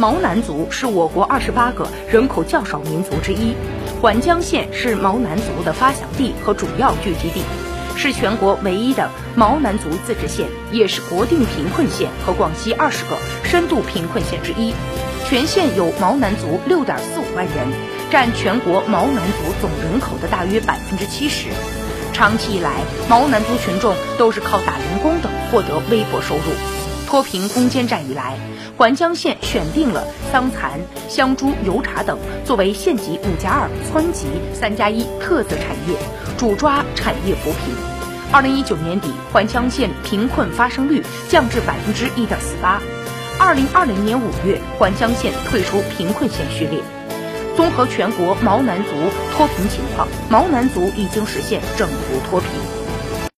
毛南族是我国二十八个人口较少民族之一。环江县是毛南族的发祥地和主要聚集地，是全国唯一的毛南族自治县，也是国定贫困县和广西二十个深度贫困县之一。全县有毛南族六点四五万人，占全国毛南族总人口的大约百分之七十。长期以来，毛南族群众都是靠打零工等获得微薄收入。脱贫攻坚战以来，环江县选定了桑蚕、香猪、油茶等作为县级五加二、村级三加一特色产业，主抓产业扶贫。二零一九年底，环江县贫困发生率降至百分之一点四八。二零二零年五月，环江县退出贫困县序列。综合全国毛南族脱贫情况，毛南族已经实现整族脱贫。